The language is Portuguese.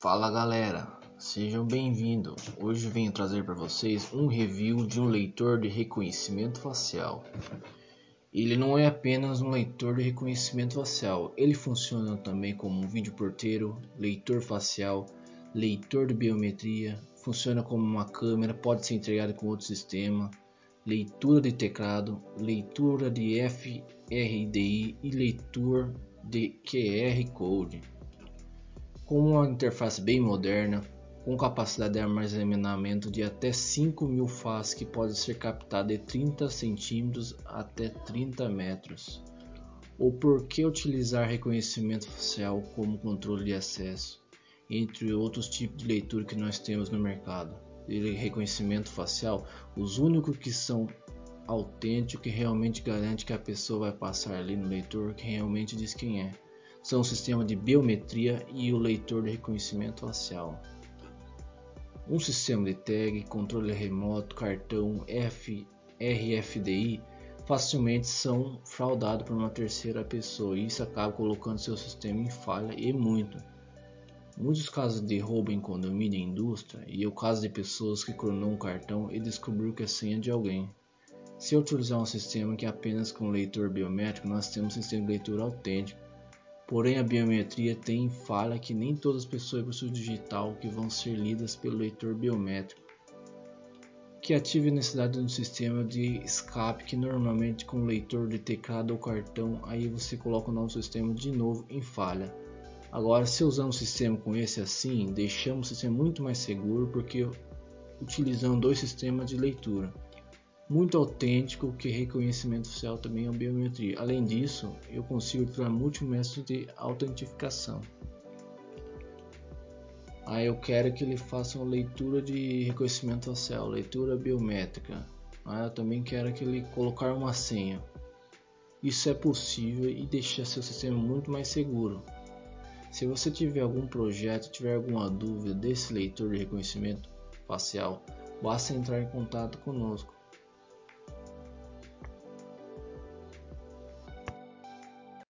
Fala galera, sejam bem-vindos. Hoje venho trazer para vocês um review de um leitor de reconhecimento facial. Ele não é apenas um leitor de reconhecimento facial, ele funciona também como um vídeo porteiro, leitor facial, leitor de biometria, funciona como uma câmera, pode ser integrado com outro sistema, leitura de teclado, leitura de FRDI e leitura de QR Code com uma interface bem moderna, com capacidade de armazenamento de até 5.000 faces que pode ser captada de 30 cm até 30 metros. Ou por que utilizar reconhecimento facial como controle de acesso, entre outros tipos de leitura que nós temos no mercado. De reconhecimento facial, os únicos que são autênticos que realmente garante que a pessoa vai passar ali no leitor que realmente diz quem é são o sistema de biometria e o leitor de reconhecimento facial. Um sistema de tag, controle remoto, cartão F, RFID facilmente são fraudados por uma terceira pessoa e isso acaba colocando seu sistema em falha e muito. Muitos casos de roubo em condomínio e indústria e o caso de pessoas que clonou um cartão e descobriu que é senha de alguém. Se utilizar um sistema que é apenas com leitor biométrico, nós temos um sistema de leitura autêntico Porém, a biometria tem falha que nem todas as pessoas possuem digital que vão ser lidas pelo leitor biométrico, que ative a necessidade de um sistema de escape que normalmente com leitor de teclado ou cartão, aí você coloca o novo sistema de novo em falha. Agora, se usar um sistema com esse assim, deixamos o sistema muito mais seguro porque utilizando dois sistemas de leitura muito autêntico que reconhecimento facial também é biometria. Além disso, eu consigo utilizar multimétodos de autentificação. Aí eu quero que ele faça uma leitura de reconhecimento facial, leitura biométrica. Aí eu também quero que ele colocar uma senha. Isso é possível e deixar seu sistema muito mais seguro. Se você tiver algum projeto, tiver alguma dúvida desse leitor de reconhecimento facial, basta entrar em contato conosco.